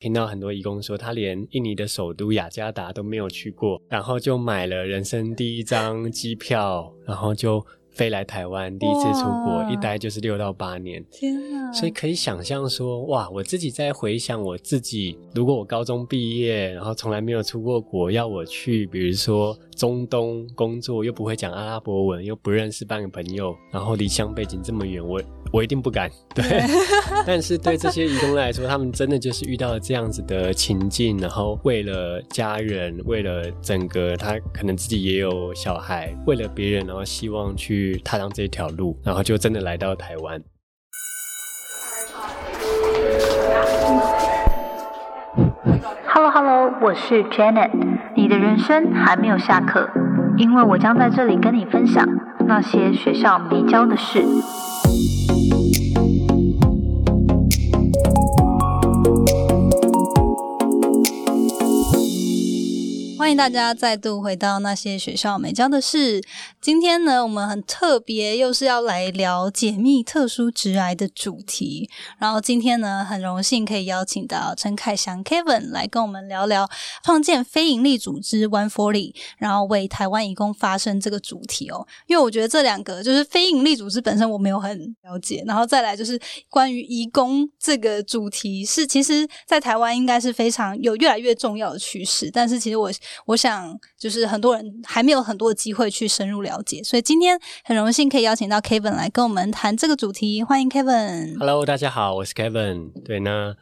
听到很多义工说，他连印尼的首都雅加达都没有去过，然后就买了人生第一张 机票，然后就。飞来台湾，第一次出国，一待就是六到八年。天哪！所以可以想象说，哇，我自己在回想我自己，如果我高中毕业，然后从来没有出过国，要我去，比如说。中东工作又不会讲阿拉伯文，又不认识半个朋友，然后离乡背景这么远，我我一定不敢。对，但是对这些移工来说，他们真的就是遇到了这样子的情境，然后为了家人，为了整个他可能自己也有小孩，为了别人，然后希望去踏上这条路，然后就真的来到台湾。Hello Hello，我是 Janet。你的人生还没有下课，因为我将在这里跟你分享那些学校没教的事。欢迎大家再度回到那些学校没教的事。今天呢，我们很特别，又是要来聊解密特殊直癌的主题。然后今天呢，很荣幸可以邀请到陈凯翔 Kevin 来跟我们聊聊创建非营利组织 One Forty，然后为台湾义工发声这个主题哦。因为我觉得这两个就是非营利组织本身我没有很了解，然后再来就是关于义工这个主题，是其实在台湾应该是非常有越来越重要的趋势。但是其实我。我想，就是很多人还没有很多机会去深入了解，所以今天很荣幸可以邀请到 Kevin 来跟我们谈这个主题。欢迎 Kevin。Hello，大家好，我是 Kevin。对，那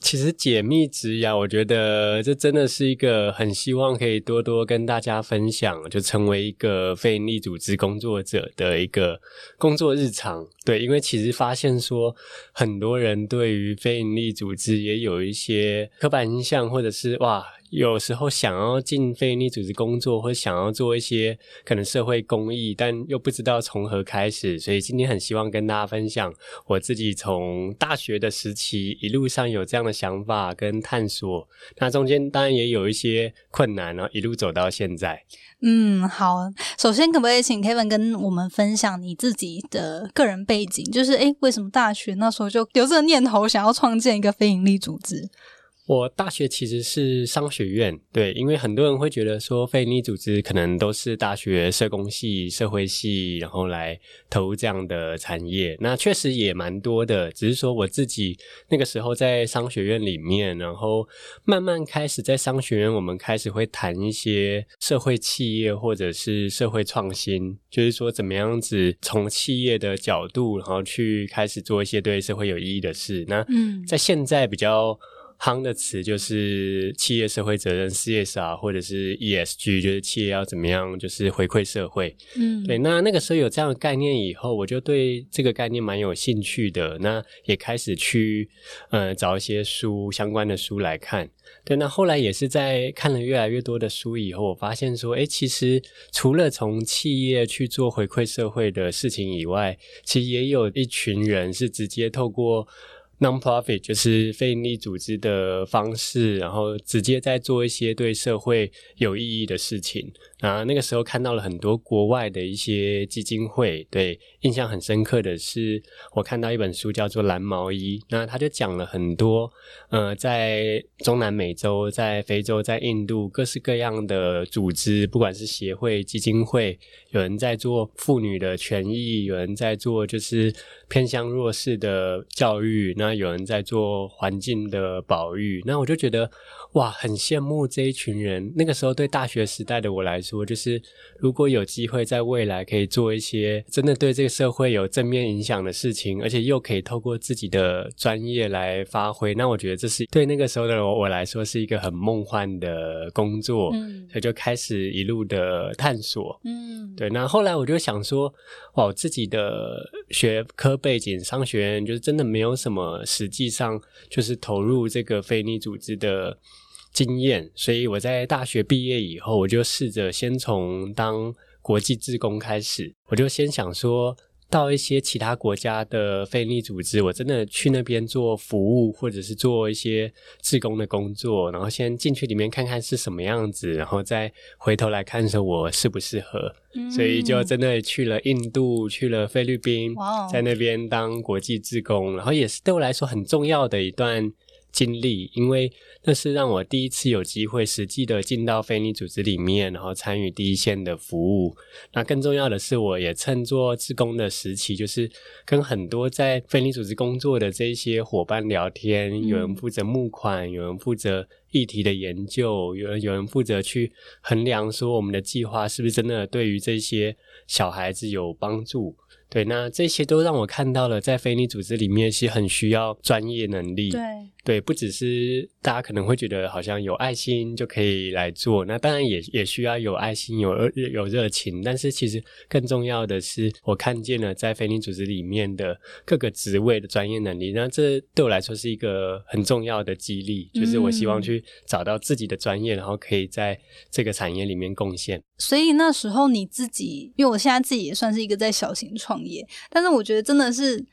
其实解密职涯，我觉得这真的是一个很希望可以多多跟大家分享，就成为一个非营利组织工作者的一个工作日常。对，因为其实发现说，很多人对于非营利组织也有一些刻板印象，或者是哇。有时候想要进非营利组织工作，或想要做一些可能社会公益，但又不知道从何开始，所以今天很希望跟大家分享我自己从大学的时期一路上有这样的想法跟探索。那中间当然也有一些困难，然后一路走到现在。嗯，好。首先，可不可以请 Kevin 跟我们分享你自己的个人背景？就是，哎，为什么大学那时候就有这个念头，想要创建一个非营利组织？我大学其实是商学院，对，因为很多人会觉得说非营利组织可能都是大学社工系、社会系，然后来投入这样的产业。那确实也蛮多的，只是说我自己那个时候在商学院里面，然后慢慢开始在商学院，我们开始会谈一些社会企业或者是社会创新，就是说怎么样子从企业的角度，然后去开始做一些对社会有意义的事。那嗯，在现在比较。夯的词就是企业社会责任 CSR 或者是 ESG，就是企业要怎么样，就是回馈社会。嗯，对。那那个时候有这样的概念以后，我就对这个概念蛮有兴趣的。那也开始去呃找一些书相关的书来看。对，那后来也是在看了越来越多的书以后，我发现说，哎，其实除了从企业去做回馈社会的事情以外，其实也有一群人是直接透过。Non-profit 就是非营利组织的方式，然后直接在做一些对社会有意义的事情。啊，那个时候看到了很多国外的一些基金会，对印象很深刻的是，我看到一本书叫做《蓝毛衣》，那他就讲了很多，呃，在中南美洲、在非洲、在印度各式各样的组织，不管是协会、基金会，有人在做妇女的权益，有人在做就是偏向弱势的教育，那有人在做环境的保育，那我就觉得。哇，很羡慕这一群人。那个时候对大学时代的我来说，就是如果有机会在未来可以做一些真的对这个社会有正面影响的事情，而且又可以透过自己的专业来发挥，那我觉得这是对那个时候的我来说是一个很梦幻的工作。嗯，所以就开始一路的探索。嗯，对。那后来我就想说，哇，自己的学科背景商学院就是真的没有什么实际上就是投入这个非利组织的。经验，所以我在大学毕业以后，我就试着先从当国际志工开始。我就先想说到一些其他国家的非利组织，我真的去那边做服务，或者是做一些志工的工作，然后先进去里面看看是什么样子，然后再回头来看说我适不适合。所以就真的去了印度，去了菲律宾，在那边当国际志工，然后也是对我来说很重要的一段。经历，因为那是让我第一次有机会实际的进到非利组织里面，然后参与第一线的服务。那更重要的是，我也趁做志工的时期，就是跟很多在非利组织工作的这些伙伴聊天，有人负责募款，有人负责议题的研究，有人有人负责去衡量说我们的计划是不是真的对于这些小孩子有帮助。对，那这些都让我看到了，在非利组织里面是很需要专业能力。对。对，不只是大家可能会觉得好像有爱心就可以来做，那当然也也需要有爱心、有热有热情。但是其实更重要的是，我看见了在非营组织里面的各个职位的专业能力，那这对我来说是一个很重要的激励。就是我希望去找到自己的专业，然后可以在这个产业里面贡献。所以那时候你自己，因为我现在自己也算是一个在小型创业，但是我觉得真的是。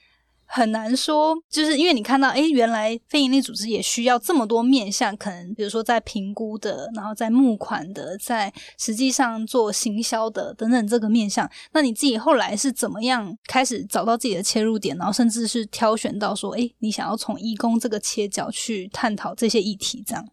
很难说，就是因为你看到，哎，原来非营利组织也需要这么多面向，可能比如说在评估的，然后在募款的，在实际上做行销的等等这个面向。那你自己后来是怎么样开始找到自己的切入点，然后甚至是挑选到说，哎，你想要从义工这个切角去探讨这些议题，这样。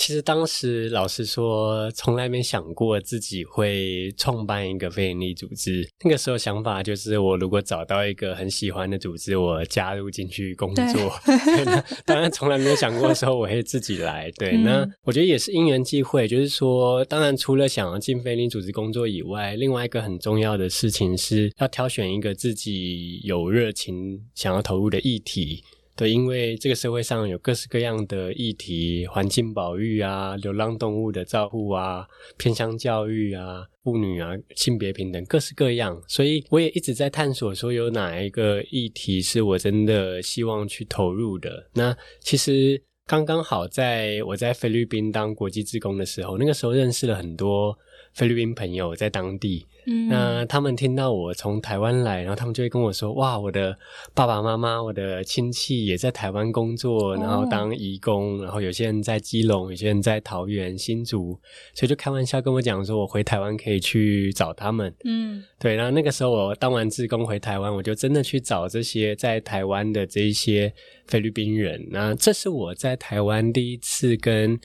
其实当时老实说，从来没想过自己会创办一个非营利组织。那个时候想法就是，我如果找到一个很喜欢的组织，我加入进去工作。当然，从来没有想过说我会自己来。对，那我觉得也是因缘际会。就是说，当然除了想要进非营利组织工作以外，另外一个很重要的事情是要挑选一个自己有热情想要投入的议题。对，因为这个社会上有各式各样的议题，环境保育啊，流浪动物的照顾啊，偏乡教育啊，妇女啊，性别平等，各式各样。所以我也一直在探索，说有哪一个议题是我真的希望去投入的。那其实刚刚好，在我在菲律宾当国际职工的时候，那个时候认识了很多菲律宾朋友，在当地。那他们听到我从台湾来，然后他们就会跟我说：“哇，我的爸爸妈妈、我的亲戚也在台湾工作，然后当义工，然后有些人在基隆，有些人在桃园、新竹，所以就开玩笑跟我讲说，我回台湾可以去找他们。”嗯，对。然后那个时候我当完志工回台湾，我就真的去找这些在台湾的这一些菲律宾人。那这是我在台湾第一次跟。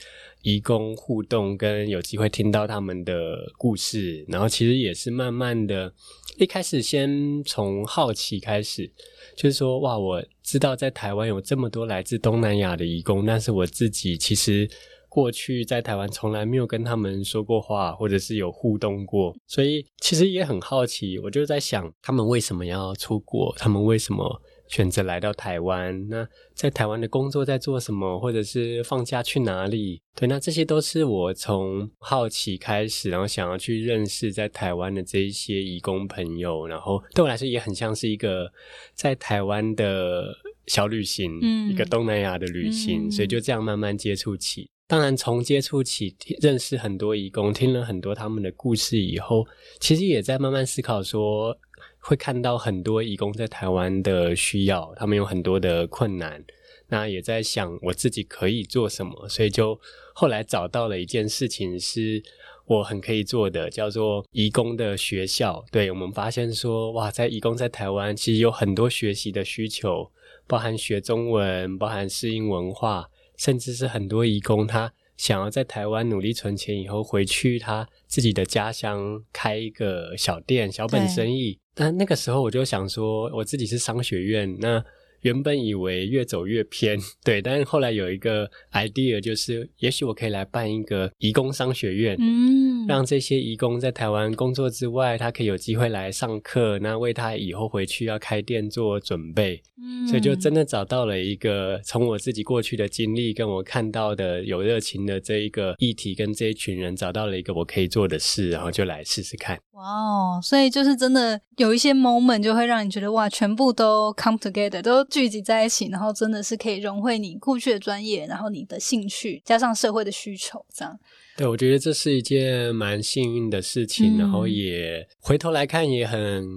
义工互动，跟有机会听到他们的故事，然后其实也是慢慢的，一开始先从好奇开始，就是说，哇，我知道在台湾有这么多来自东南亚的义工，但是我自己其实过去在台湾从来没有跟他们说过话，或者是有互动过，所以其实也很好奇，我就在想，他们为什么要出国？他们为什么？选择来到台湾，那在台湾的工作在做什么，或者是放假去哪里？对，那这些都是我从好奇开始，然后想要去认识在台湾的这一些义工朋友，然后对我来说也很像是一个在台湾的小旅行，嗯，一个东南亚的旅行，所以就这样慢慢接触起。当然，从接触起认识很多义工，听了很多他们的故事以后，其实也在慢慢思考说。会看到很多义工在台湾的需要，他们有很多的困难，那也在想我自己可以做什么，所以就后来找到了一件事情是我很可以做的，叫做义工的学校。对我们发现说，哇，在义工在台湾其实有很多学习的需求，包含学中文，包含适应文化，甚至是很多义工他。想要在台湾努力存钱，以后回去他自己的家乡开一个小店、小本生意。但那个时候我就想说，我自己是商学院，那。原本以为越走越偏，对，但是后来有一个 idea，就是也许我可以来办一个移工商学院，嗯，让这些移工在台湾工作之外，他可以有机会来上课，那为他以后回去要开店做准备，嗯，所以就真的找到了一个从我自己过去的经历跟我看到的有热情的这一个议题跟这一群人，找到了一个我可以做的事，然后就来试试看。哇哦，所以就是真的有一些 moment 就会让你觉得哇，全部都 come together，都聚集在一起，然后真的是可以融汇你过去的专业，然后你的兴趣，加上社会的需求，这样。对，我觉得这是一件蛮幸运的事情，然后也回头来看，也很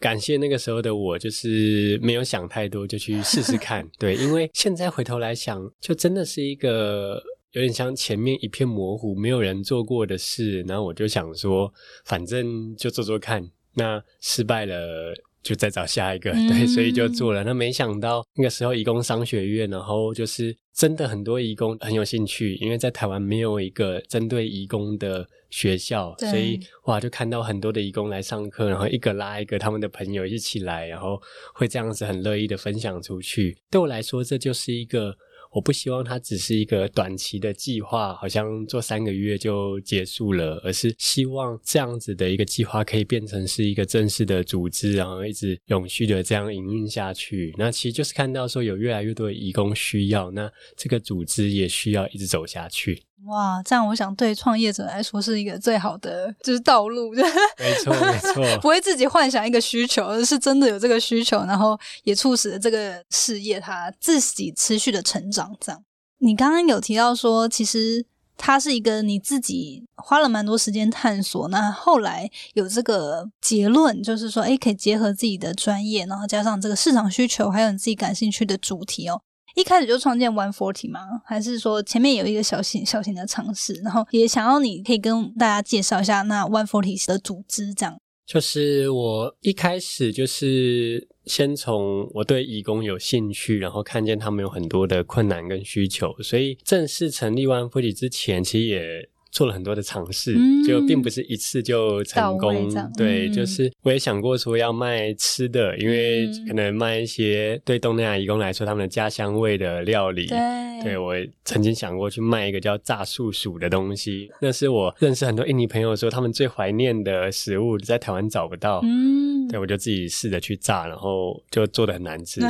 感谢那个时候的我，就是没有想太多，就去试试看。对，因为现在回头来想，就真的是一个。有点像前面一片模糊，没有人做过的事，然后我就想说，反正就做做看。那失败了就再找下一个，对，所以就做了。那没想到那个时候，移工商学院，然后就是真的很多移工很有兴趣，因为在台湾没有一个针对移工的学校，所以哇，就看到很多的移工来上课，然后一个拉一个他们的朋友一起来，然后会这样子很乐意的分享出去。对我来说，这就是一个。我不希望它只是一个短期的计划，好像做三个月就结束了，而是希望这样子的一个计划可以变成是一个正式的组织，然后一直永续的这样营运下去。那其实就是看到说有越来越多的义工需要，那这个组织也需要一直走下去。哇，这样我想对创业者来说是一个最好的就是道路，没错没错，不会自己幻想一个需求，而是真的有这个需求，然后也促使了这个事业它自己持续的成长。这样，你刚刚有提到说，其实它是一个你自己花了蛮多时间探索，那后来有这个结论，就是说，哎，可以结合自己的专业，然后加上这个市场需求，还有你自己感兴趣的主题哦。一开始就创建 One Forty 吗？还是说前面有一个小型小型的尝试？然后也想要你可以跟大家介绍一下那 One Forty 的组织，这样。就是我一开始就是先从我对义工有兴趣，然后看见他们有很多的困难跟需求，所以正式成立 One Forty 之前，其实也。做了很多的尝试，就并不是一次就成功。对，就是我也想过说要卖吃的，因为可能卖一些对东南亚义工来说他们的家乡味的料理。对，对我曾经想过去卖一个叫炸树薯的东西，那是我认识很多印尼朋友说他们最怀念的食物，在台湾找不到。嗯，对我就自己试着去炸，然后就做的很难吃，就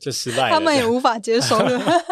就失败了。他们也无法接受。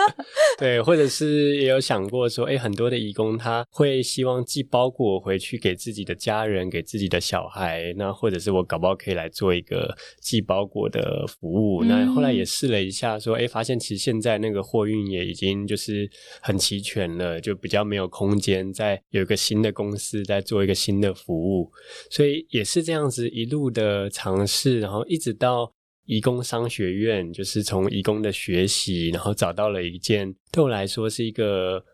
对，或者是也有想过说，哎，很多的义工他会。希望寄包裹回去给自己的家人，给自己的小孩，那或者是我搞不好可以来做一个寄包裹的服务。那后来也试了一下，说哎，发现其实现在那个货运也已经就是很齐全了，就比较没有空间再有一个新的公司在做一个新的服务。所以也是这样子一路的尝试，然后一直到移工商学院，就是从移工的学习，然后找到了一件对我来说是一个。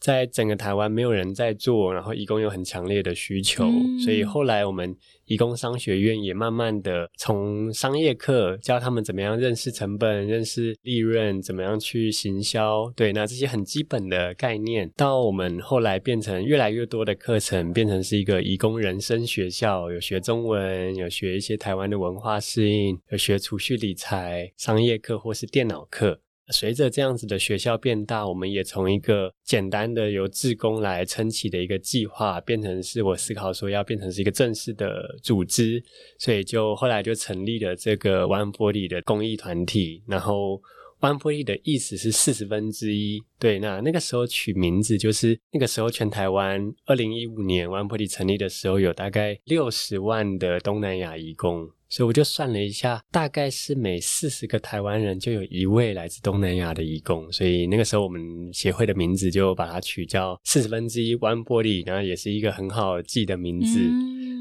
在整个台湾没有人在做，然后义工有很强烈的需求，所以后来我们义工商学院也慢慢的从商业课教他们怎么样认识成本、认识利润，怎么样去行销，对，那这些很基本的概念，到我们后来变成越来越多的课程，变成是一个义工人生学校，有学中文，有学一些台湾的文化适应，有学储蓄理财、商业课或是电脑课。随着这样子的学校变大，我们也从一个简单的由志工来撑起的一个计划，变成是我思考说要变成是一个正式的组织，所以就后来就成立了这个 One Forty 的公益团体。然后 One Forty 的意思是四十分之一，对，那那个时候取名字就是那个时候全台湾二零一五年 One Forty 成立的时候，有大概六十万的东南亚移工。所以我就算了一下，大概是每四十个台湾人就有一位来自东南亚的义工。所以那个时候我们协会的名字就把它取叫四十分之一 One Body，然后也是一个很好记的名字。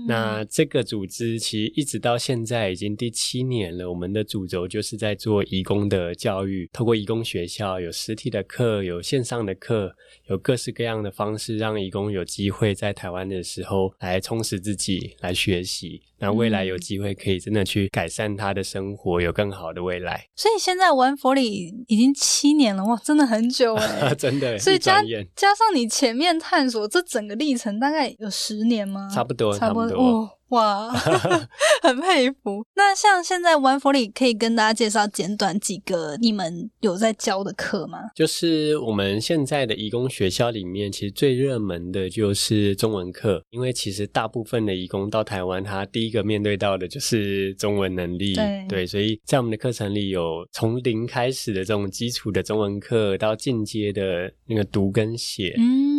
那这个组织其实一直到现在已经第七年了。我们的主轴就是在做义工的教育，透过义工学校有实体的课，有线上的课，有各式各样的方式，让义工有机会在台湾的时候来充实自己，来学习。那未来有机会可以真的去改善他的生活，有更好的未来。所以现在玩佛里已经七年了哇，真的很久 哎，真的。所以加加上你前面探索这整个历程，大概有十年吗？差不多，差不多。Oh. 哇，很佩服。那像现在 One Forty 可以跟大家介绍简短几个你们有在教的课吗？就是我们现在的义工学校里面，其实最热门的就是中文课，因为其实大部分的义工到台湾，他第一个面对到的就是中文能力。对，所以在我们的课程里有从零开始的这种基础的中文课，到进阶的那个读跟写，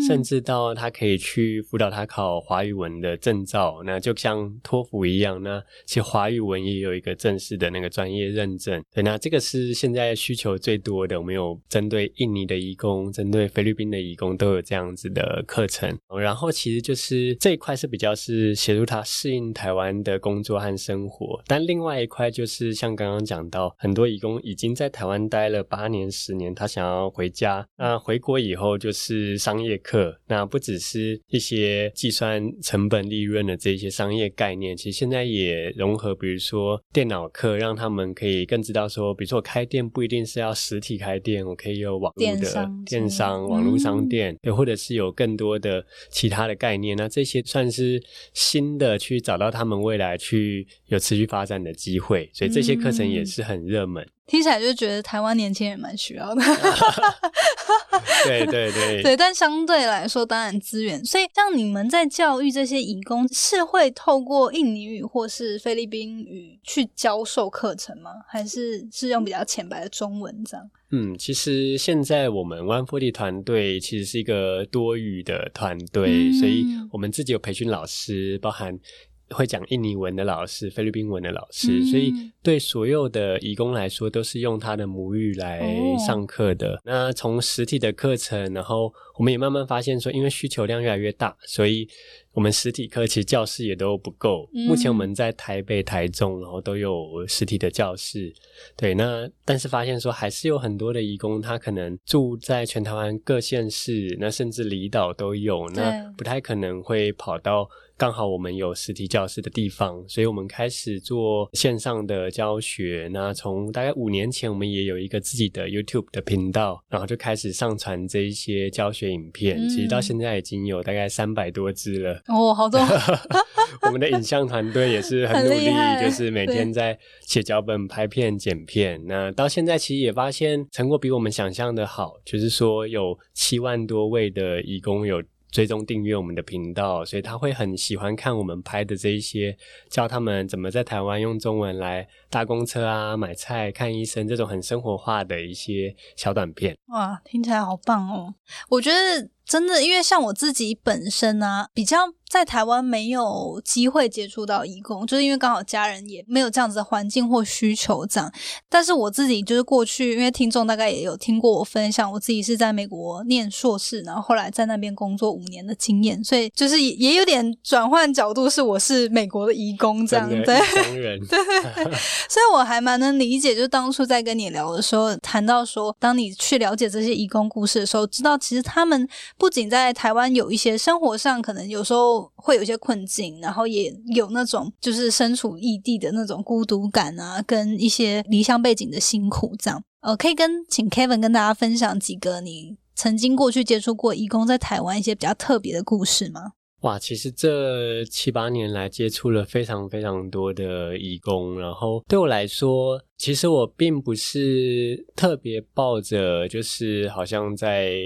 甚至到他可以去辅导他考华语文的证照。那就像托福一样，那其实华语文也有一个正式的那个专业认证。对，那这个是现在需求最多的。我们有针对印尼的义工，针对菲律宾的义工都有这样子的课程。然后其实就是这一块是比较是协助他适应台湾的工作和生活，但另外一块就是像刚刚讲到，很多义工已经在台湾待了八年、十年，他想要回家。那回国以后就是商业。课。那不只是一些计算成本利润的这些商业概念，其实现在也融合，比如说电脑课，让他们可以更知道说，比如说我开店不一定是要实体开店，我可以有网络的电商网络商店，对，或者是有更多的其他的概念。那这些算是新的去找到他们未来去有持续发展的机会，所以这些课程也是很热门。听起来就觉得台湾年轻人蛮需要的。对对对对，但相对来说，当然资源，所以像你们在教育这些义工，是会透过印尼语或是菲律宾语去教授课程吗？还是是用比较浅白的中文这样？嗯，其实现在我们 One Forty 团队其实是一个多语的团队，嗯所以我们自己有培训老师，包含会讲印尼文的老师、菲律宾文的老师，嗯所以对所有的义工来说，都是用他的母语来哦上课的。那从实体的课程，然后我们也慢慢发现说，因为需求量越来越大，所以我们实体课其实教室也都不够。嗯目前我们在台北、台中，然后都有实体的教室。对，那但是发现说，还是有很多的义工，他可能住在全台湾各县市，那甚至离岛都有，那不太可能会跑到刚好我们有实体教室的地方，所以我们开始做线上的教学。那从大概五年前，我们也有一个自己的 YouTube 的频道，然后就开始上传这一些教学影片。嗯其实到现在已经有大概三百多支了。哦，好多 我们的影像团队也是很努力就是每天在写脚本、拍片、剪片。那到现在其实也发现成果比我们想象的好，就是说有七万多位的义工有。追踪订阅我们的频道，所以他会很喜欢看我们拍的这一些，教他们怎么在台湾用中文来搭公车啊、买菜、看医生这种很生活化的一些小短片。哇，听起来好棒哦！我觉得真的，因为像我自己本身啊，比较在台湾没有机会接触到义工，就是因为刚好家人也没有这样子的环境或需求这样。但是我自己就是过去，因为听众大概也有听过我分享，我自己是在美国念硕士，然后后来在那边工作五年的经验，所以就是也也有点转换角度，是我是美国的义工这样 对。异乡人，所以我还蛮能理解，就是当初在跟你聊的时候，谈到说，当你去了解这些义工故事的时候，知道其实他们不仅在台湾有一些生活上可能有时候会有一些困境，然后也有那种就是身处异地的那种孤独感啊，跟一些离乡背景的辛苦这样。呃，可以跟请 Kevin 跟大家分享几个你曾经过去接触过义工在台湾一些比较特别的故事吗？哇，其实这七八年来接触了非常非常多的义工，然后对我来说，其实我并不是特别抱着就是好像在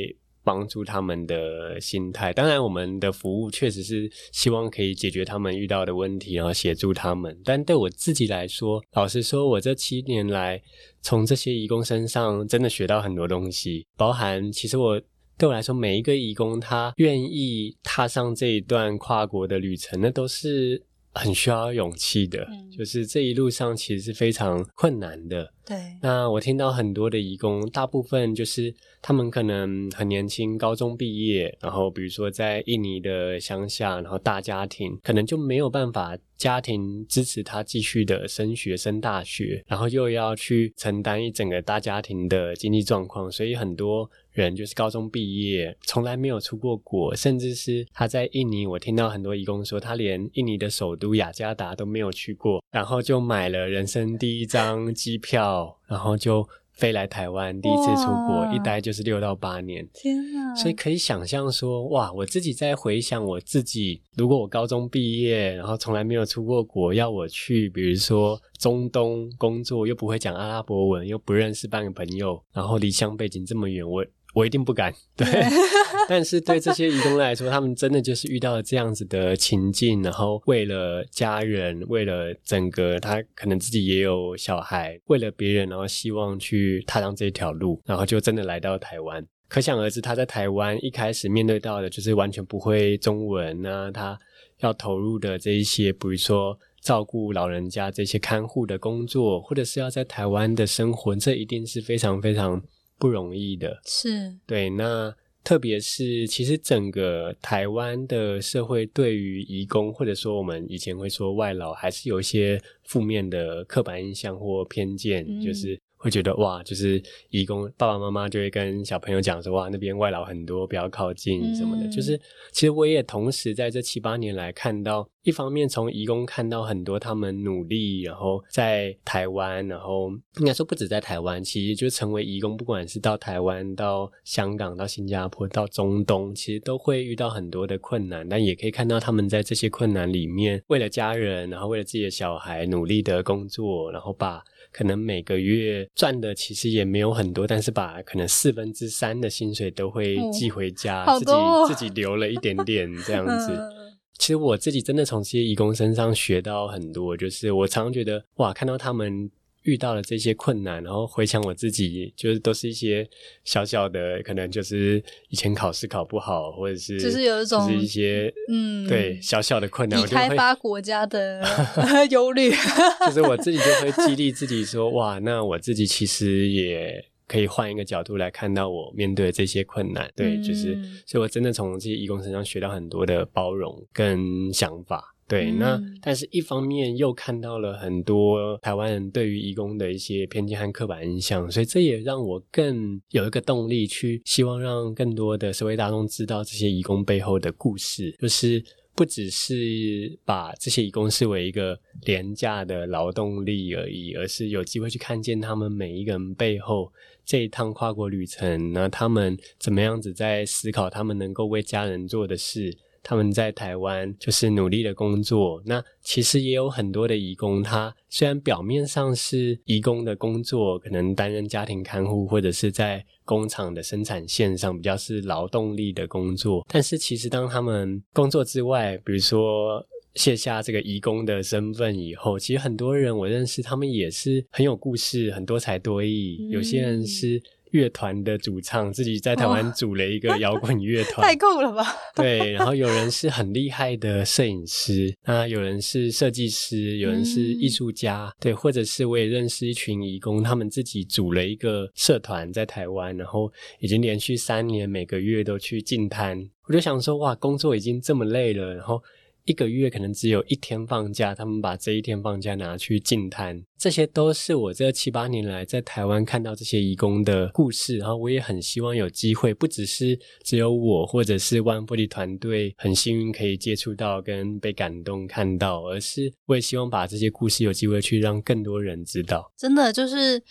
帮助他们的心态。当然，我们的服务确实是希望可以解决他们遇到的问题，然后协助他们。但对我自己来说，老实说，我这七年来从这些义工身上真的学到很多东西，包含其实我。对我来说，每一个义工他愿意踏上这一段跨国的旅程，那都是很需要勇气的。嗯就是这一路上其实是非常困难的。对，那我听到很多的义工，大部分就是他们可能很年轻，高中毕业，然后比如说在印尼的乡下，然后大家庭，可能就没有办法家庭支持他继续的升学、升大学，然后又要去承担一整个大家庭的经济状况，所以很多人就是高中毕业，从来没有出过国，甚至是他在印尼，我听到很多义工说，他连印尼的首都雅加达都没有去过，然后就买了人生第一张机票，然后就飞来台湾，第一次出国，一待就是六到八年。天哪！所以可以想象说，哇，我自己在回想我自己，如果我高中毕业，然后从来没有出过国，要我去，比如说中东工作，又不会讲阿拉伯文，又不认识半个朋友，然后离乡背景这么远，我我一定不敢。对，但是对这些移工来说，他们真的就是遇到了这样子的情境，然后为了家人，为了整个他可能自己也有小孩，为了别人，然后希望去踏上这条路，然后就真的来到台湾。可想而知，他在台湾一开始面对到的就是完全不会中文啊，他要投入的这一些，比如说照顾老人家这些看护的工作，或者是要在台湾的生活，这一定是非常非常不容易的。是对，那特别是其实整个台湾的社会对于移工，或者说我们以前会说外劳，还是有一些负面的刻板印象或偏见，嗯就是会觉得哇，就是义工爸爸妈妈就会跟小朋友讲说哇，那边外劳很多，不要靠近什么的。嗯就是其实我也同时在这七八年来看到，一方面从义工看到很多他们努力，然后在台湾，然后应该说不止在台湾，其实就成为义工，不管是到台湾、到香港、到新加坡、到中东，其实都会遇到很多的困难，但也可以看到他们在这些困难里面，为了家人，然后为了自己的小孩，努力的工作，然后把。可能每个月赚的其实也没有很多，但是把可能四分之三的薪水都会哦寄回家，自己哦自己留了一点点这样 子。嗯其实我自己真的从这些义工身上学到很多，就是我常常觉得哇，看到他们遇到了这些困难，然后回想我自己，就是都是一些小小的，可能就是以前考试考不好，或者是就是有一种就是一些嗯对小小的困难，我就会发国家的 忧虑。就是我自己就会激励自己说，哇，那我自己其实也可以换一个角度来看到我面对这些困难。对，就是嗯，所以我真的从这些义工身上学到很多的包容跟想法。对，嗯那但是一方面又看到了很多台湾人对于义工的一些偏见和刻板印象，所以这也让我更有一个动力去希望让更多的社会大众知道这些义工背后的故事，就是不只是把这些义工视为一个廉价的劳动力而已，而是有机会去看见他们每一个人背后这一趟跨国旅程，那他们怎么样子在思考他们能够为家人做的事。他们在台湾就是努力的工作，那其实也有很多的义工，他虽然表面上是义工的工作，可能担任家庭看护或者是在工厂的生产线上比较是劳动力的工作，但是其实当他们工作之外，比如说卸下这个义工的身份以后，其实很多人我认识，他们也是很有故事，很多才多艺。有些人是乐团的主唱，自己在台湾哇组了一个 摇滚乐团，太酷了吧！对，然后有人是很厉害的摄影师，那有人是设计师，有人是艺术家，对，或者是我也认识一群义工，他们自己组了一个社团在台湾，然后已经连续三年每个月都去进摊。我就想说，哇，工作已经这么累了，然后一个月可能只有一天放假，他们把这一天放假拿去进摊，这些都是我这七八年来在台湾看到这些义工的故事，然后我也很希望有机会，不只是只有我或者是 One Body 团队很幸运可以接触到跟被感动看到，而是我也希望把这些故事有机会去让更多人知道。真的就是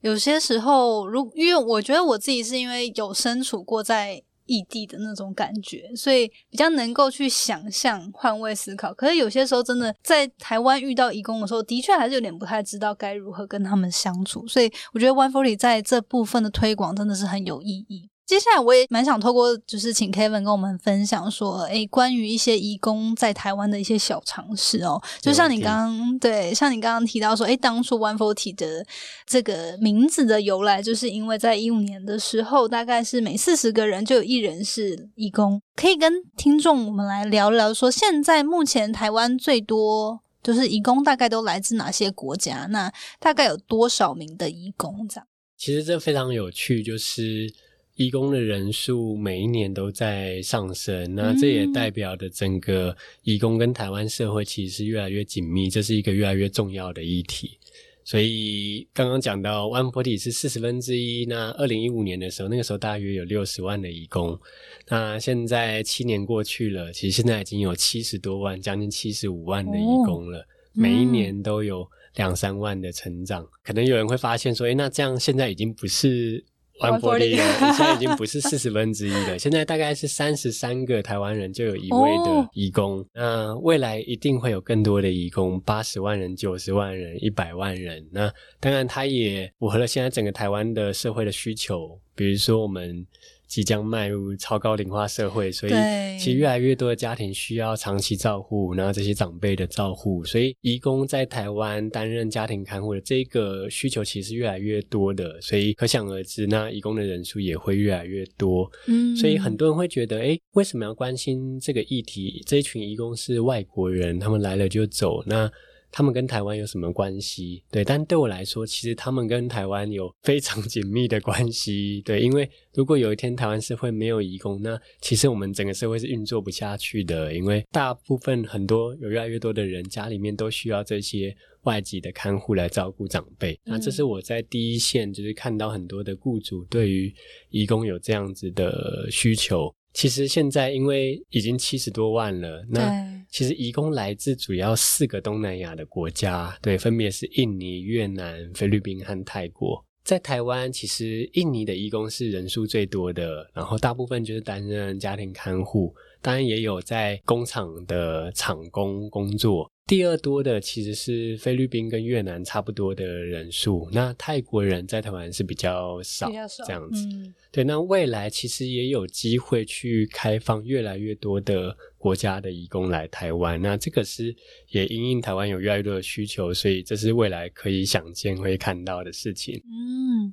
有些时候，如因为我觉得我自己是因为有身处过在异地的那种感觉，所以比较能够去想象、换位思考。可是有些时候，真的在台湾遇到义工的时候，的确还是有点不太知道该如何跟他们相处。所以我觉得 One Forty 在这部分的推广真的是很有意义。接下来我也蛮想透过就是请 Kevin 跟我们分享说，诶，关于一些义工在台湾的一些小常识哦，就像你刚刚对，像你刚刚提到说，诶，当初 One Forty 的这个名字的由来，就是因为在一五年的时候，大概是每四十个人就有一人是义工，可以跟听众我们来聊聊说，现在目前台湾最多就是义工大概都来自哪些国家？那大概有多少名的义工这样？其实这非常有趣，就是。义工的人数每一年都在上升，那这也代表的整个义工跟台湾社会其实是越来越紧密，这是一个越来越重要的议题。所以刚刚讲到 One Forty 是四十分之一，那二零一五年的时候，那个时候大约有六十万的义工，那现在七年过去了，其实现在已经有七十多万，将近七十五万的义工了，哦、每一年都有两三万的成长。可能有人会发现说，诶，那这样现在已经不是。One Forty 了，现在 已经不是四十分之一了，现在大概是三十三个台湾人就有一位的义工。那、哦、未来一定会有更多的义工，八十万人、九十万人、一百万人。那当然，它也符合了现在整个台湾的社会的需求，比如说我们。即将迈入超高龄化社会，所以其实越来越多的家庭需要长期照护，然后这些长辈的照护，所以义工在台湾担任家庭看护的这个需求其实越来越多的，所以可想而知，那义工的人数也会越来越多。嗯，所以很多人会觉得，诶，为什么要关心这个议题？这一群义工是外国人，他们来了就走，那他们跟台湾有什么关系？对，但对我来说，其实他们跟台湾有非常紧密的关系。对，因为如果有一天台湾社会没有移工，那其实我们整个社会是运作不下去的。因为大部分很多有越来越多的人家里面都需要这些外籍的看护来照顾长辈。那这是我在第一线就是看到很多的雇主对于移工有这样子的需求。其实现在因为已经七十多万了，那其实义工来自主要四个东南亚的国家，对，分别是印尼、越南、菲律宾和泰国。在台湾，其实印尼的义工是人数最多的，然后大部分就是担任家庭看护，当然也有在工厂的厂工工作。第二多的其实是菲律宾跟越南差不多的人数，那泰国人在台湾是比较少，这样子。对，那未来其实也有机会去开放越来越多的国家的移工来台湾，那这个是也因应台湾有越来越多的需求，所以这是未来可以想见会看到的事情。嗯，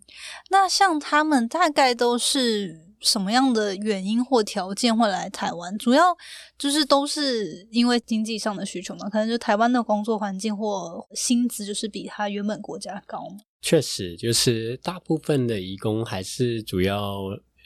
那像他们大概都是。什么样的原因或条件会来台湾？主要就是都是因为经济上的需求嘛？可能就台湾的工作环境或薪资就是比他原本国家高？确实，就是大部分的移工还是主要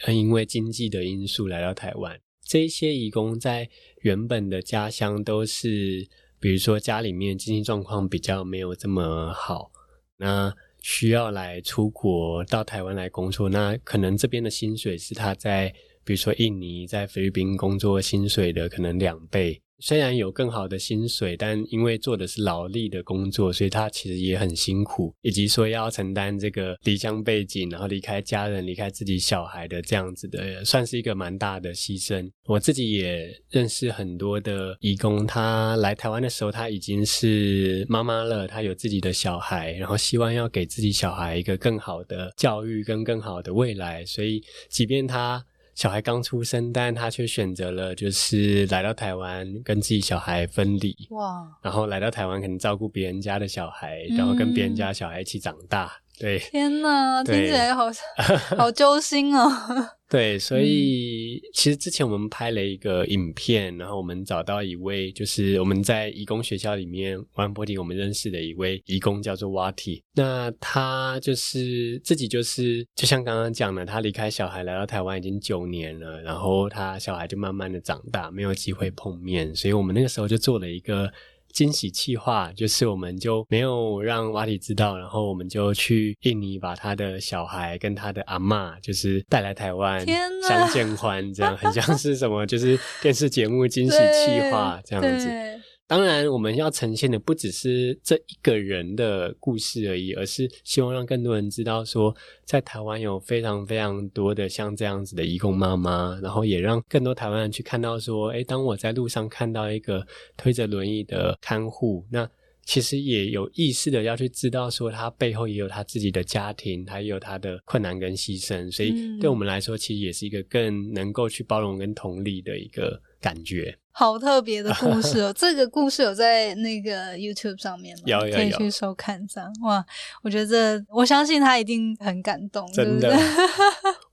因为经济的因素来到台湾。这些移工在原本的家乡都是，比如说家里面经济状况比较没有这么好，那。需要来出国到台湾来工作，那可能这边的薪水是他在，比如说印尼在菲律宾工作薪水的可能两倍。虽然有更好的薪水，但因为做的是劳力的工作，所以他其实也很辛苦，以及说要承担这个离乡背景，然后离开家人、离开自己小孩的这样子的，算是一个蛮大的牺牲。我自己也认识很多的义工，他来台湾的时候，他已经是妈妈了，他有自己的小孩，然后希望要给自己小孩一个更好的教育跟更好的未来，所以即便他。小孩刚出生，但他却选择了就是来到台湾跟自己小孩分离，哇！然后来到台湾可能照顾别人家的小孩，然后跟别人家小孩一起长大。对，天哪，听起来好 好揪心哦。对，所以其实之前我们拍了一个影片，然后我们找到一位，就是我们在义工学校里面，万波迪我们认识的一位义工，叫做 Wati。那他就是自己就是，就像刚刚讲的，他离开小孩来到台湾已经九年了，然后他小孩就慢慢的长大，没有机会碰面，所以我们那个时候就做了一个。惊喜计划就是，我们就没有让瓦里知道，然后我们就去印尼把他的小孩跟他的阿妈，就是带来台湾相见欢，这样很像是什么，就是电视节目惊喜计划这样子。当然，我们要呈现的不只是这一个人的故事而已，而是希望让更多人知道，说在台湾有非常非常多的像这样子的义工妈妈，然后也让更多台湾人去看到，说，诶，当我在路上看到一个推着轮椅的看护，那其实也有意识的要去知道，说他背后也有他自己的家庭，他也有他的困难跟牺牲，所以对我们来说，其实也是一个更能够去包容跟同理的一个感觉。好特别的故事哦！这个故事有在那个 YouTube 上面吗？有有有，可以去收看上。哇，我觉得我相信他一定很感动，真的。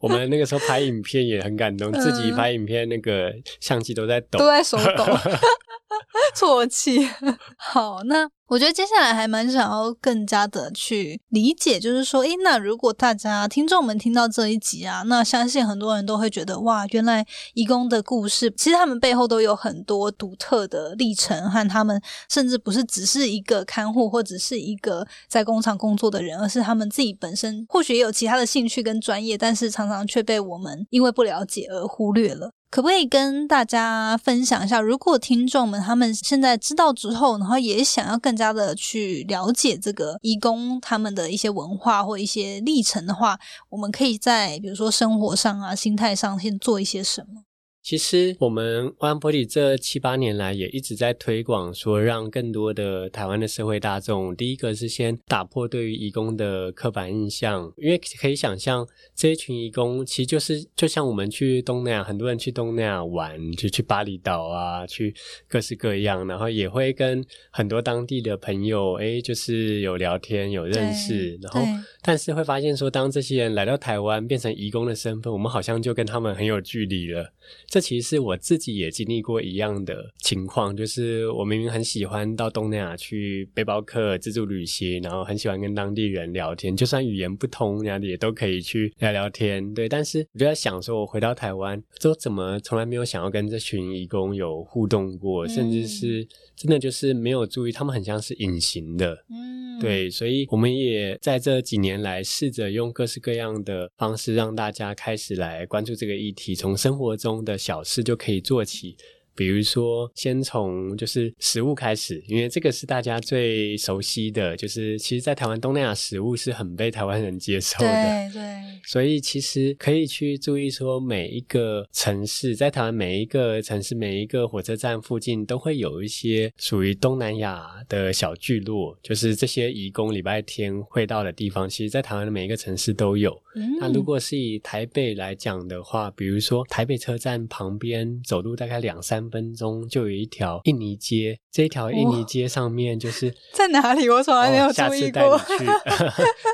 我们那个时候拍影片也很感动，自己拍影片那个相机都在抖，都在手抖，啜泣。好，那。我觉得接下来还蛮想要更加的去理解，就是说，诶，那如果大家听众们听到这一集啊，那相信很多人都会觉得，哇，原来义工的故事，其实他们背后都有很多独特的历程，和他们甚至不是只是一个看护或者是一个在工厂工作的人，而是他们自己本身或许也有其他的兴趣跟专业，但是常常却被我们因为不了解而忽略了。可不可以跟大家分享一下，如果听众们他们现在知道之后，然后也想要更加的去了解这个义工他们的一些文化或一些历程的话，我们可以在比如说生活上啊、心态上先做一些什么？其实我们 One Body 这七八年来也一直在推广，说让更多的台湾的社会大众，第一个是先打破对于义工的刻板印象，因为可以想象这一群义工其实就是就像我们去东南亚，很多人去东南亚玩，就去巴厘岛啊，去各式各样，然后也会跟很多当地的朋友，哎，就是有聊天有认识，然后但是会发现说，当这些人来到台湾变成义工的身份，我们好像就跟他们很有距离了。这其实是我自己也经历过一样的情况，就是我明明很喜欢到东南亚去背包客自助旅行，然后很喜欢跟当地人聊天，就算语言不通，然后也都可以去聊聊天。对，但是我就在想，说我回到台湾，就怎么从来没有想要跟这群义工有互动过，甚至是真的就是没有注意，他们很像是隐形的。嗯，对，所以我们也在这几年来试着用各式各样的方式，让大家开始来关注这个议题，从生活中的小事就可以做起。比如说，先从就是食物开始，因为这个是大家最熟悉的，就是其实，在台湾东南亚食物是很被台湾人接受的，对对。所以其实可以去注意说，每一个城市在台湾每一个城市每一个火车站附近都会有一些属于东南亚的小聚落，就是这些移工礼拜天会到的地方。其实，在台湾的每一个城市都有。那如果是以台北来讲的话，比如说台北车站旁边走路大概两三。分钟就有一条印尼街，这一条印尼街上面就是 在哪里？我从来没有注意过。去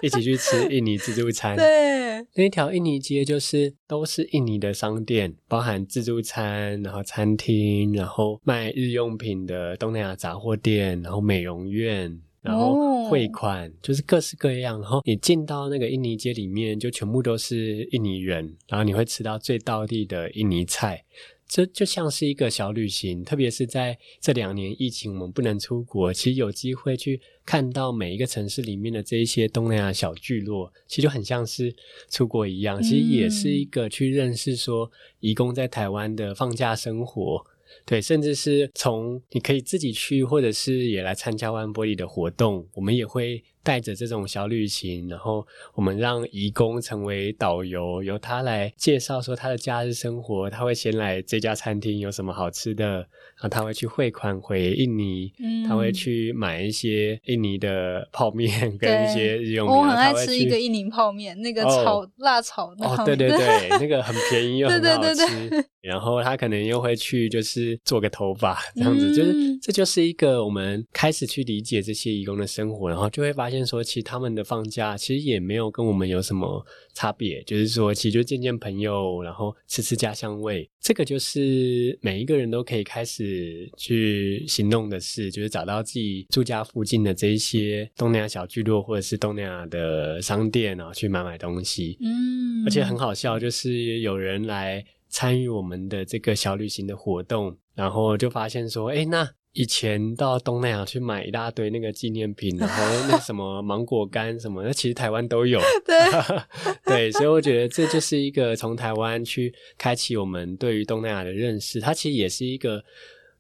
一起去吃印尼自助餐。对，那一条印尼街就是都是印尼的商店，包含自助餐，然后餐厅，然后卖日用品的东南亚杂货店，然后美容院，然后汇款，就是各式各样。然后你进到那个印尼街里面，就全部都是印尼人，然后你会吃到最道地的印尼菜。这就像是一个小旅行，特别是在这两年疫情，我们不能出国，其实有机会去看到每一个城市里面的这一些东南亚小聚落，其实就很像是出国一样。其实也是一个去认识说，移工在台湾的放假生活，对，甚至是从你可以自己去，或者是也来参加万玻璃的活动，我们也会。带着这种小旅行，然后我们让义工成为导游，由他来介绍说他的假日生活。他会先来这家餐厅有什么好吃的，然后他会去汇款回印尼，他会去买一些印尼的泡面跟一些日用品。我很爱吃一个印尼泡面，那个炒辣炒的。哦，对对 对，那个很便宜又很好吃。然后他可能又会去就是做个头发 这样子，就是这就是一个我们开始去理解这些义工的生活，然后就会发现。说，其实他们的放假其实也没有跟我们有什么差别，就是说，其实就见见朋友，然后吃吃家乡味，这个就是每一个人都可以开始去行动的事，就是找到自己住家附近的这一些东南亚小聚落，或者是东南亚的商店，然后去买买东西。嗯，而且很好笑，就是有人来参与我们的这个小旅行的活动，然后就发现说，哎，那。以前到东南亚去买一大堆那个纪念品，然后那 什么芒果干什么，那其实台湾都有。对，对，所以我觉得这就是一个从台湾去开启我们对于东南亚的认识，它其实也是一个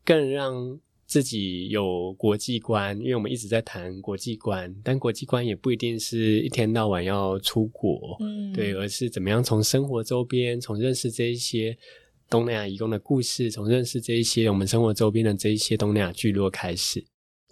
更让自己有国际观，因为我们一直在谈国际观，但国际观也不一定是一天到晚要出国，嗯，对，而是怎么样从生活周边，从认识这一些。东南亚移工的故事，从认识这一些我们生活周边的这一些东南亚聚落开始，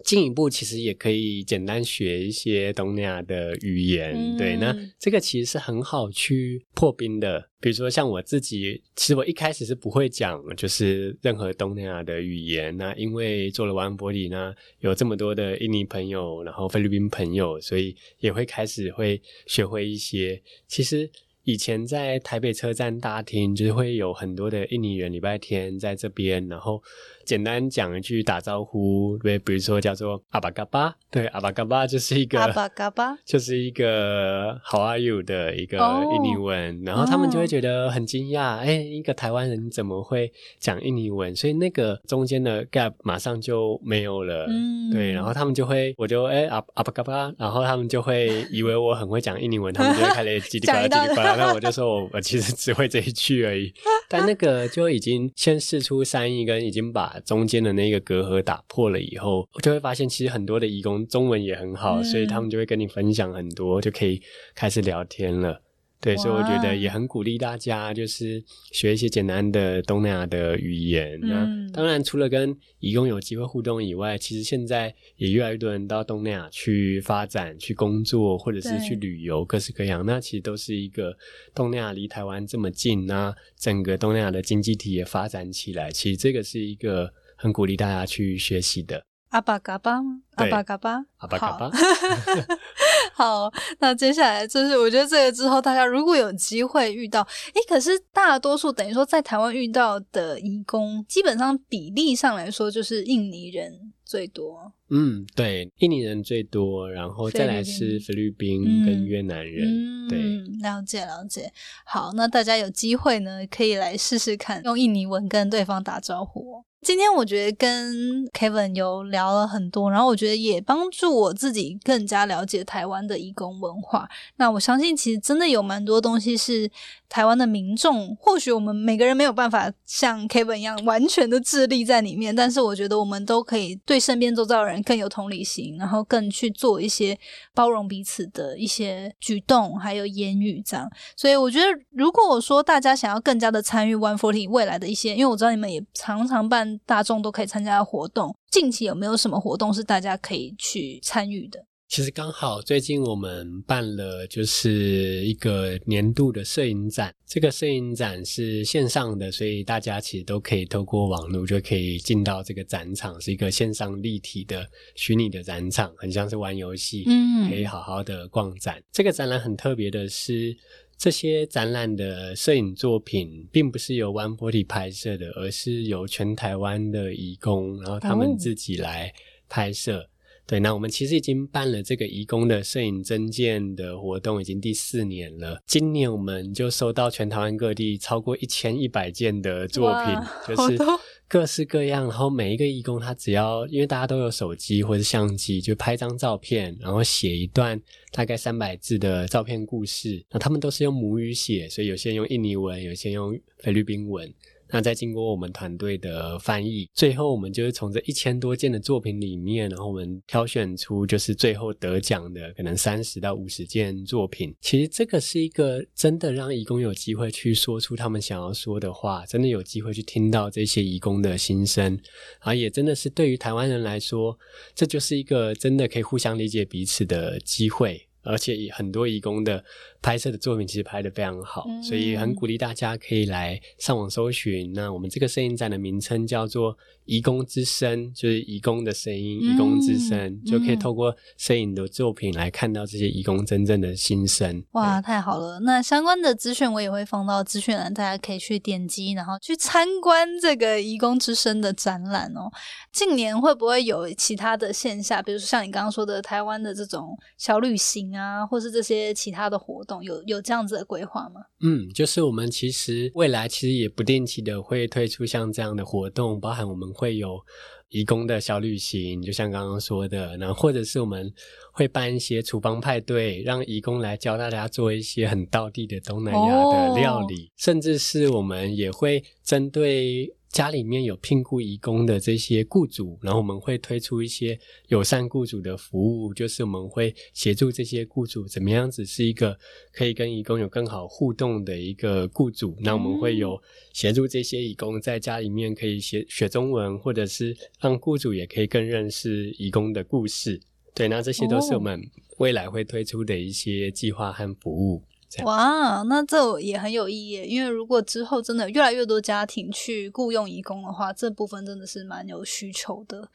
进一步其实也可以简单学一些东南亚的语言。对，那这个其实是很好去破冰的。比如说像我自己，其实我一开始是不会讲，就是任何东南亚的语言。那因为做了完玻璃呢，有这么多的印尼朋友，然后菲律宾朋友，所以也会开始会学会一些。其实。以前在台北车站大厅，就会有很多的印尼人，礼拜天在这边，然后。简单讲一句打招呼，对，比如说叫做阿巴嘎巴，对，阿巴嘎巴就是一个阿巴嘎巴，就是一个 How are you 的一个印尼文，然后他们就会觉得很惊讶，哎，一个台湾人怎么会讲印尼文？所以那个中间的 gap 马上就没有了，嗯，对，然后他们就会，我就哎阿阿巴嘎巴，然后他们就会以为我很会讲印尼文，他们就会开始叽里呱啦叽里呱啦，那我就说我我其实只会这一句而已，但那个就已经先试出善意，跟已经把。中间的那个隔阂打破了以后，我就会发现其实很多的义工中文也很好，所以他们就会跟你分享很多，就可以开始聊天了。对，所以我觉得也很鼓励大家，就是学一些简单的东南亚的语言。那当然，除了跟义工有机会互动以外，其实现在也越来越多人到东南亚去发展、去工作，或者是去旅游，各式各样。那其实都是一个东南亚离台湾这么近，那整个东南亚的经济体也发展起来。其实这个是一个很鼓励大家去学习的。阿巴嘎巴吗？阿巴嘎巴，阿巴嘎巴。好，那接下来就是我觉得这个之后，大家如果有机会遇到，诶，可是大多数等于说在台湾遇到的移工，基本上比例上来说就是印尼人最多。嗯，对，印尼人最多，然后再来是菲律宾跟越南人。嗯，对，了解了解。好，那大家有机会呢，可以来试试看，用印尼文跟对方打招呼。今天我觉得跟 Kevin 有聊了很多，然后我觉得也帮助我自己更加了解台湾的义工文化。那我相信，其实真的有蛮多东西是台湾的民众，或许我们每个人没有办法像 Kevin 一样完全的智力在里面，但是我觉得我们都可以对身边周遭的人更有同理心，然后更去做一些包容彼此的一些举动，还有言语这样。所以我觉得，如果我说大家想要更加的参与 One Forty 未来的一些，因为我知道你们也常常办。大众都可以参加的活动，近期有没有什么活动是大家可以去参与的？其实刚好最近我们办了就是一个年度的摄影展，这个摄影展是线上的，所以大家其实都可以透过网络就可以进到这个展场，是一个线上立体的虚拟的展场，很像是玩游戏，嗯，可以好好的逛展。这个展览很特别的是。这些展览的摄影作品并不是由 One Forty 拍摄的，而是由全台湾的义工，然后他们自己来拍摄。对，那我们其实已经办了这个义工的摄影增建的活动，已经第四年了。今年我们就收到全台湾各地超过一千一百件的作品，就是各式各样。然后每一个义工他只要，因为大家都有手机或者相机，就拍张照片，然后写一段大概三百字的照片故事。那他们都是用母语写，所以有些人用印尼文，有些用菲律宾文。那再经过我们团队的翻译，最后我们就是从这一千多件的作品里面，然后我们挑选出就是最后得奖的可能三十到五十件作品。其实这个是一个真的让义工有机会去说出他们想要说的话，真的有机会去听到这些义工的心声，啊也真的是对于台湾人来说，这就是一个真的可以互相理解彼此的机会。而且很多义工的拍摄的作品其实拍的非常好，所以很鼓励大家可以来上网搜寻。那我们这个摄影展的名称叫做“移工之声”，就是移工的声音，移工之声就可以透过摄影的作品来看到这些移工真正的心声。哇，太好了！那相关的资讯我也会放到资讯栏，大家可以去点击，然后去参观这个“移工之声”的展览哦。近年会不会有其他的线下，比如说像你刚刚说的台湾的这种小旅行？啊，或是这些其他的活动，有有这样子的规划吗？嗯，就是我们其实未来其实也不定期的会推出像这样的活动，包含我们会有义工的小旅行，就像刚刚说的，然后或者是我们会办一些厨房派对，让义工来教大家做一些很道地的东南亚的料理，甚至是我们也会针对。家里面有聘雇义工的这些雇主，然后我们会推出一些友善雇主的服务，就是我们会协助这些雇主怎么样子是一个可以跟义工有更好互动的一个雇主。那我们会有协助这些义工在家里面可以学学中文，或者是让雇主也可以更认识义工的故事。对，那这些都是我们未来会推出的一些计划和服务。哇，那这也很有意义，因为如果之后真的越来越多家庭去雇佣义工的话，这部分真的是蛮有需求的。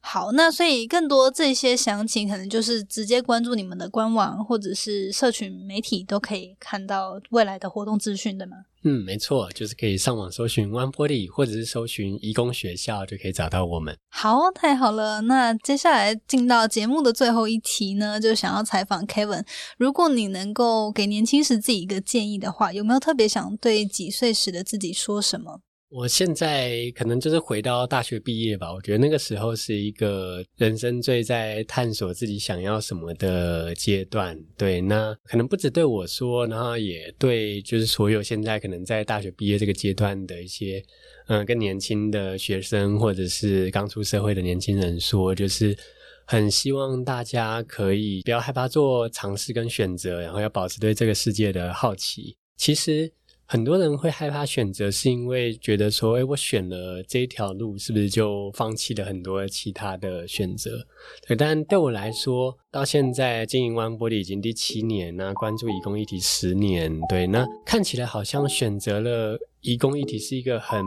好，那所以更多这些详情，可能就是直接关注你们的官网或者是社群媒体，都可以看到未来的活动资讯，对吗？嗯，没错，就是可以上网搜寻 One Body，或者是搜寻义工学校，就可以找到我们。好，太好了。那接下来进到节目的最后一题呢，就想要采访 Kevin。如果你能够给年轻时自己一个建议的话，有没有特别想对几岁时的自己说什么？我现在可能就是回到大学毕业吧，我觉得那个时候是一个人生最在探索自己想要什么的阶段。对，那可能不止对我说，然后也对就是所有现在可能在大学毕业这个阶段的一些嗯更年轻的学生，或者是刚出社会的年轻人说，就是很希望大家可以不要害怕做尝试跟选择，然后要保持对这个世界的好奇。其实。很多人会害怕选择，是因为觉得说，哎，我选了这一条路，是不是就放弃了很多其他的选择？对，但对我来说，到现在经营完玻璃已经第七年，那关注义工议题十年，对，那看起来好像选择了义工议题是一个很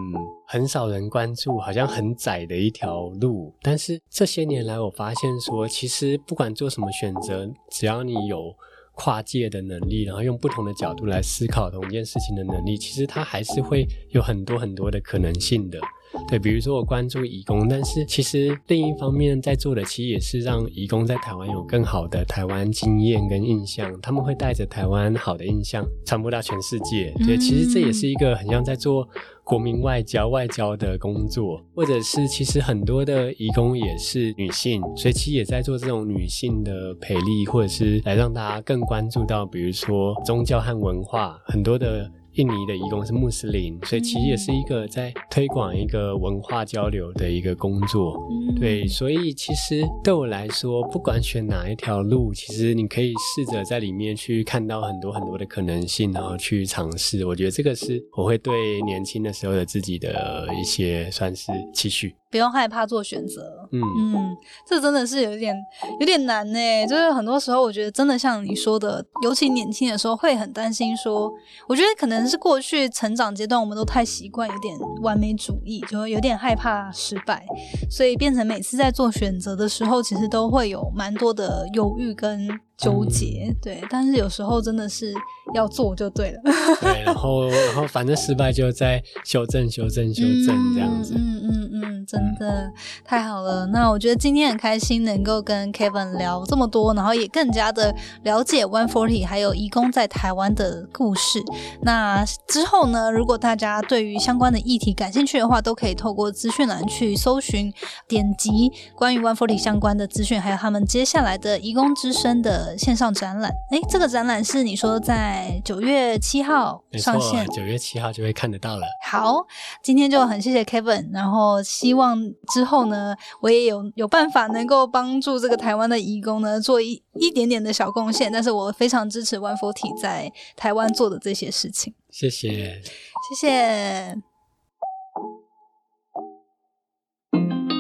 很少人关注，好像很窄的一条路。但是这些年来，我发现说，其实不管做什么选择，只要你有。跨界的能力，然后用不同的角度来思考同一件事情的能力，其实它还是会有很多很多的可能性的。对，比如说我关注移工，但是其实另一方面在做的，其实也是让移工在台湾有更好的台湾经验跟印象。他们会带着台湾好的印象传播到全世界。对，其实这也是一个很像在做。国民外交外交的工作，或者是其实很多的义工也是女性，所以其实也在做这种女性的培力，或者是来让大家更关注到，比如说宗教和文化，很多的。印尼的义工是穆斯林，所以其实也是一个在推广一个文化交流的一个工作。对，所以其实对我来说，不管选哪一条路，其实你可以试着在里面去看到很多很多的可能性，然后去尝试。我觉得这个是我会对年轻的时候的自己的一些算是期许。不用害怕做选择，嗯嗯，这真的是有点有点难呢。就是很多时候，我觉得真的像你说的，尤其年轻的时候，会很担心说，我觉得可能是过去成长阶段，我们都太习惯有点完美主义，就有点害怕失败，所以变成每次在做选择的时候，其实都会有蛮多的犹豫跟。纠结，对，但是有时候真的是要做就对了。对，然后，然后反正失败就在修正、修正、修正这样子。嗯嗯嗯，真的太好了。那我觉得今天很开心能够跟 Kevin 聊这么多，然后也更加的了解 One Forty 还有义工在台湾的故事。那之后呢，如果大家对于相关的议题感兴趣的话，都可以透过资讯栏去搜寻、点击关于 One Forty 相关的资讯，还有他们接下来的义工之声的。线上展览，哎，这个展览是你说在九月七号上线，九月七号就会看得到了。好，今天就很谢谢 Kevin，然后希望之后呢，我也有有办法能够帮助这个台湾的义工呢，做一一点点的小贡献。但是我非常支持 One Forty 在台湾做的这些事情。谢谢，谢谢。